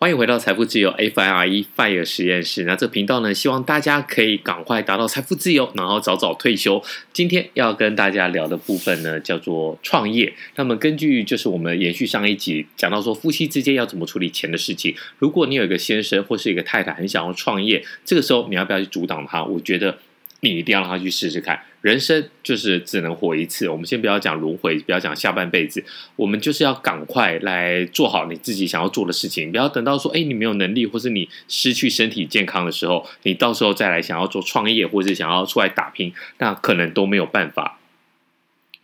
欢迎回到财富自由 FIRE FIRE 实验室。那这频道呢，希望大家可以赶快达到财富自由，然后早早退休。今天要跟大家聊的部分呢，叫做创业。那么根据就是我们延续上一集讲到说，夫妻之间要怎么处理钱的事情。如果你有一个先生或是一个太太很想要创业，这个时候你要不要去阻挡他？我觉得。你一定要让他去试试看，人生就是只能活一次。我们先不要讲轮回，不要讲下半辈子，我们就是要赶快来做好你自己想要做的事情，不要等到说，哎，你没有能力，或是你失去身体健康的时候，你到时候再来想要做创业，或是想要出来打拼，那可能都没有办法。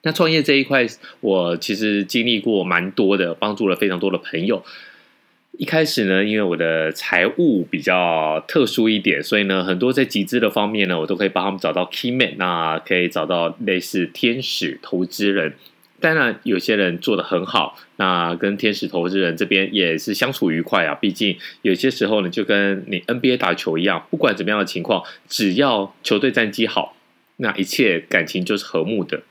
那创业这一块，我其实经历过蛮多的，帮助了非常多的朋友。一开始呢，因为我的财务比较特殊一点，所以呢，很多在集资的方面呢，我都可以帮他们找到 key man，那可以找到类似天使投资人。当然，有些人做得很好，那跟天使投资人这边也是相处愉快啊。毕竟有些时候呢，就跟你 NBA 打球一样，不管怎么样的情况，只要球队战绩好，那一切感情就是和睦的。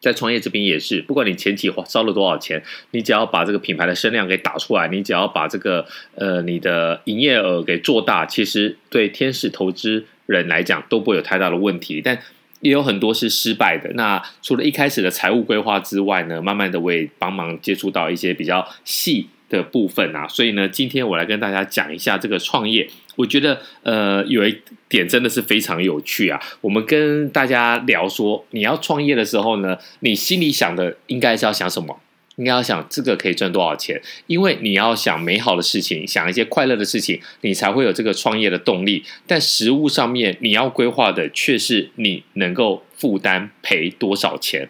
在创业这边也是，不管你前期花烧了多少钱，你只要把这个品牌的声量给打出来，你只要把这个呃你的营业额给做大，其实对天使投资人来讲都不会有太大的问题。但也有很多是失败的。那除了一开始的财务规划之外呢，慢慢的我也帮忙接触到一些比较细的部分啊。所以呢，今天我来跟大家讲一下这个创业。我觉得，呃，有一点真的是非常有趣啊。我们跟大家聊说，你要创业的时候呢，你心里想的应该是要想什么？应该要想这个可以赚多少钱？因为你要想美好的事情，想一些快乐的事情，你才会有这个创业的动力。但实物上面，你要规划的却是你能够负担赔多少钱。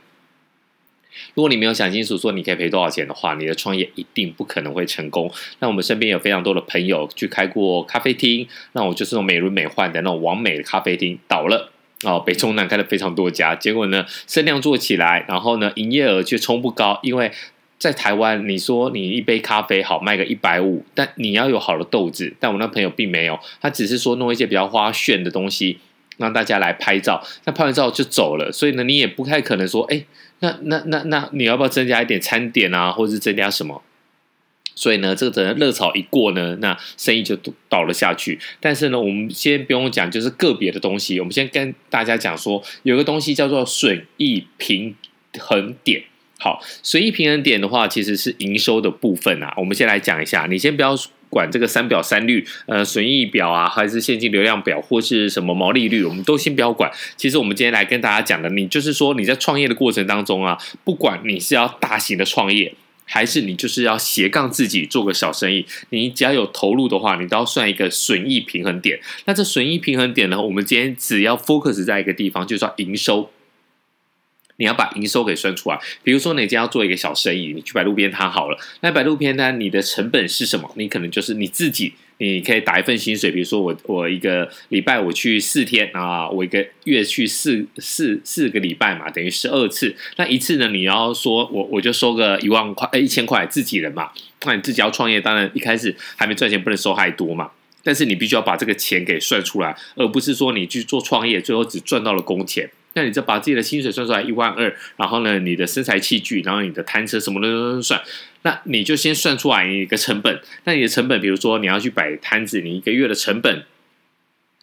如果你没有想清楚说你可以赔多少钱的话，你的创业一定不可能会成功。那我们身边有非常多的朋友去开过咖啡厅，那我就是那种美轮美奂的那种完美的咖啡厅倒了哦，北中南开了非常多家，结果呢，声量做起来，然后呢，营业额却冲不高，因为在台湾，你说你一杯咖啡好卖个一百五，但你要有好的豆子，但我那朋友并没有，他只是说弄一些比较花炫的东西。让大家来拍照，那拍完照就走了，所以呢，你也不太可能说，哎，那那那那你要不要增加一点餐点啊，或者是增加什么？所以呢，这个等热潮一过呢，那生意就倒了下去。但是呢，我们先不用讲，就是个别的东西，我们先跟大家讲说，有个东西叫做损益平衡点。好，损益平衡点的话，其实是营收的部分啊。我们先来讲一下，你先不要。管这个三表三率，呃，损益表啊，还是现金流量表，或是什么毛利率，我们都先不要管。其实我们今天来跟大家讲的，你就是说你在创业的过程当中啊，不管你是要大型的创业，还是你就是要斜杠自己做个小生意，你只要有投入的话，你都要算一个损益平衡点。那这损益平衡点呢，我们今天只要 focus 在一个地方，就是说营收。你要把营收给算出来，比如说你今天要做一个小生意，你去摆路边摊好了。那摆路边摊，你的成本是什么？你可能就是你自己，你可以打一份薪水。比如说我我一个礼拜我去四天啊，我一个月去四四四个礼拜嘛，等于十二次。那一次呢，你要说我我就收个一万块，哎，一千块，自己人嘛。那你自己要创业，当然一开始还没赚钱，不能收太多嘛。但是你必须要把这个钱给算出来，而不是说你去做创业，最后只赚到了工钱。那你就把自己的薪水算出来一万二，然后呢，你的身材器具，然后你的摊车什么的都算，那你就先算出来一个成本。那你的成本，比如说你要去摆摊子，你一个月的成本。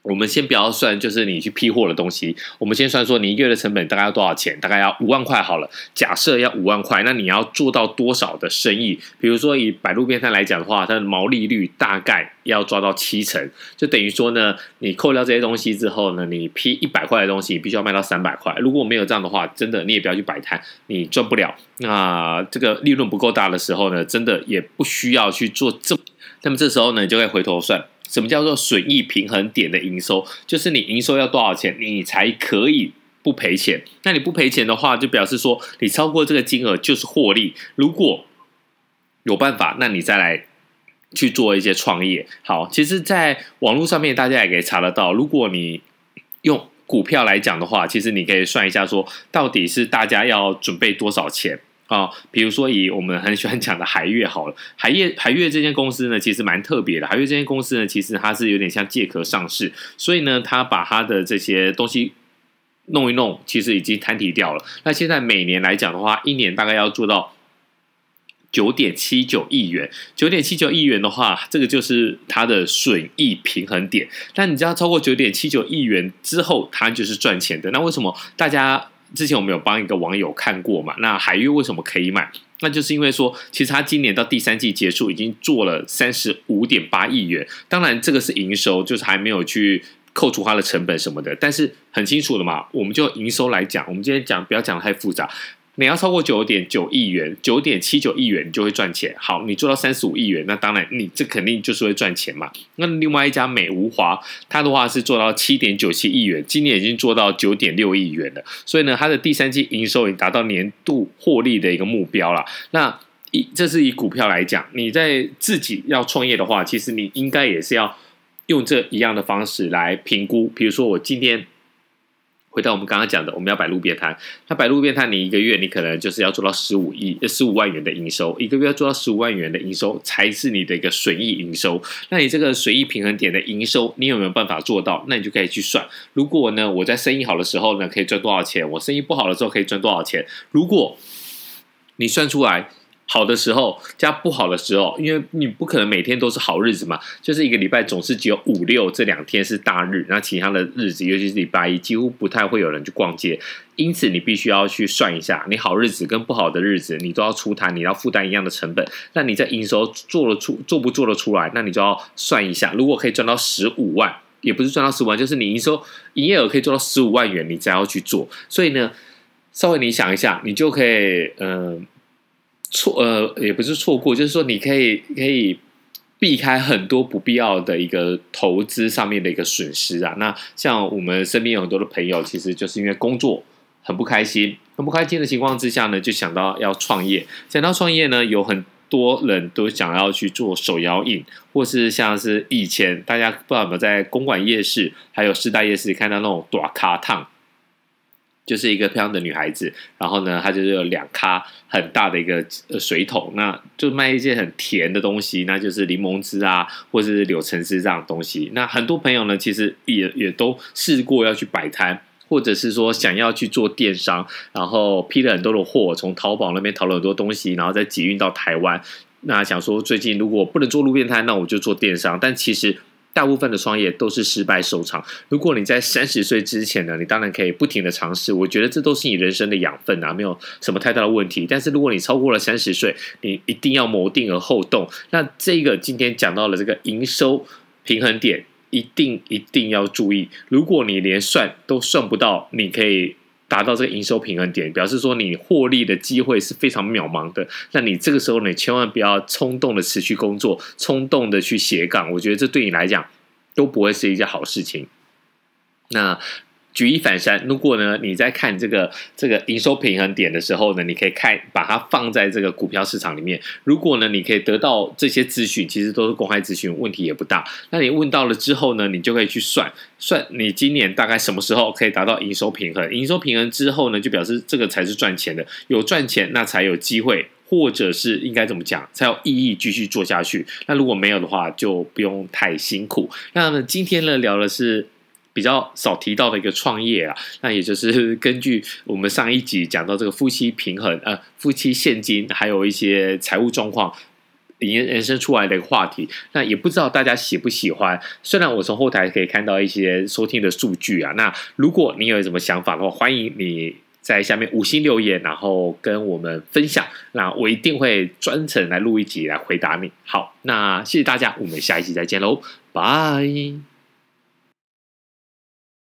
我们先不要算，就是你去批货的东西。我们先算说，你一个月的成本大概要多少钱？大概要五万块好了。假设要五万块，那你要做到多少的生意？比如说以摆路边摊来讲的话，它的毛利率大概要抓到七成，就等于说呢，你扣掉这些东西之后呢，你批一百块的东西，你必须要卖到三百块。如果没有这样的话，真的你也不要去摆摊，你赚不了。那这个利润不够大的时候呢，真的也不需要去做这么。那么这时候呢，你就会回头算。什么叫做损益平衡点的营收？就是你营收要多少钱，你才可以不赔钱？那你不赔钱的话，就表示说你超过这个金额就是获利。如果有办法，那你再来去做一些创业。好，其实，在网络上面大家也可以查得到。如果你用股票来讲的话，其实你可以算一下，说到底是大家要准备多少钱。啊，比如说以我们很喜欢讲的海悦好了，海悦海悦这间公司呢，其实蛮特别的。海悦这间公司呢，其实它是有点像借壳上市，所以呢，它把它的这些东西弄一弄，其实已经摊提掉了。那现在每年来讲的话，一年大概要做到九点七九亿元，九点七九亿元的话，这个就是它的损益平衡点。但你知道超过九点七九亿元之后，它就是赚钱的。那为什么大家之前我们有帮一个网友看过嘛？那海月为什么可以买？那就是因为说，其实他今年到第三季结束已经做了三十五点八亿元。当然，这个是营收，就是还没有去扣除它的成本什么的。但是很清楚了嘛，我们就营收来讲，我们今天讲不要讲太复杂。你要超过九点九亿元，九点七九亿元，你就会赚钱。好，你做到三十五亿元，那当然你这肯定就是会赚钱嘛。那另外一家美无华，它的话是做到七点九七亿元，今年已经做到九点六亿元了。所以呢，它的第三季营收已达到年度获利的一个目标了。那以这是以股票来讲，你在自己要创业的话，其实你应该也是要用这一样的方式来评估。比如说我今天。回到我们刚刚讲的，我们要摆路边摊。那摆路边摊，你一个月你可能就是要做到十五亿、十五万元的营收，一个月要做到十五万元的营收才是你的一个损益营收。那你这个损益平衡点的营收，你有没有办法做到？那你就可以去算。如果呢，我在生意好的时候呢，可以赚多少钱？我生意不好的时候可以赚多少钱？如果你算出来。好的时候加不好的时候，因为你不可能每天都是好日子嘛，就是一个礼拜总是只有五六这两天是大日，那其他的日子，尤其是礼拜一，几乎不太会有人去逛街。因此，你必须要去算一下，你好日子跟不好的日子，你都要出摊，你要负担一样的成本。那你在营收做了出做不做得出来？那你就要算一下，如果可以赚到十五万，也不是赚到十五万，就是你营收营业额可以做到十五万元，你才要去做。所以呢，稍微你想一下，你就可以嗯。错呃，也不是错过，就是说你可以可以避开很多不必要的一个投资上面的一个损失啊。那像我们身边有很多的朋友，其实就是因为工作很不开心，很不开心的情况之下呢，就想到要创业。想到创业呢，有很多人都想要去做手摇印，或是像是以前大家不知道有没有在公馆夜市，还有师大夜市看到那种大脚桶。就是一个漂亮的女孩子，然后呢，她就是有两咖很大的一个水桶，那就卖一些很甜的东西，那就是柠檬汁啊，或者是柳橙汁这样的东西。那很多朋友呢，其实也也都试过要去摆摊，或者是说想要去做电商，然后批了很多的货，从淘宝那边淘了很多东西，然后再集运到台湾。那想说最近如果不能做路边摊，那我就做电商，但其实。大部分的创业都是失败收场。如果你在三十岁之前呢，你当然可以不停的尝试，我觉得这都是你人生的养分啊，没有什么太大的问题。但是如果你超过了三十岁，你一定要谋定而后动。那这个今天讲到了这个营收平衡点，一定一定要注意。如果你连算都算不到，你可以。达到这个营收平衡点，表示说你获利的机会是非常渺茫的。那你这个时候呢，千万不要冲动的持续工作，冲动的去斜杠，我觉得这对你来讲都不会是一件好事情。那。举一反三，如果呢，你在看这个这个营收平衡点的时候呢，你可以看把它放在这个股票市场里面。如果呢，你可以得到这些资讯，其实都是公开资讯，问题也不大。那你问到了之后呢，你就可以去算算你今年大概什么时候可以达到营收平衡。营收平衡之后呢，就表示这个才是赚钱的，有赚钱那才有机会，或者是应该怎么讲，才有意义继续做下去。那如果没有的话，就不用太辛苦。那么今天呢，聊的是。比较少提到的一个创业啊，那也就是 根据我们上一集讲到这个夫妻平衡，呃，夫妻现金，还有一些财务状况延延伸出来的一个话题。那也不知道大家喜不喜欢。虽然我从后台可以看到一些收听的数据啊，那如果你有什么想法的话，欢迎你在下面五星留言，然后跟我们分享。那我一定会专程来录一集来回答你。好，那谢谢大家，我们下一集再见喽，拜。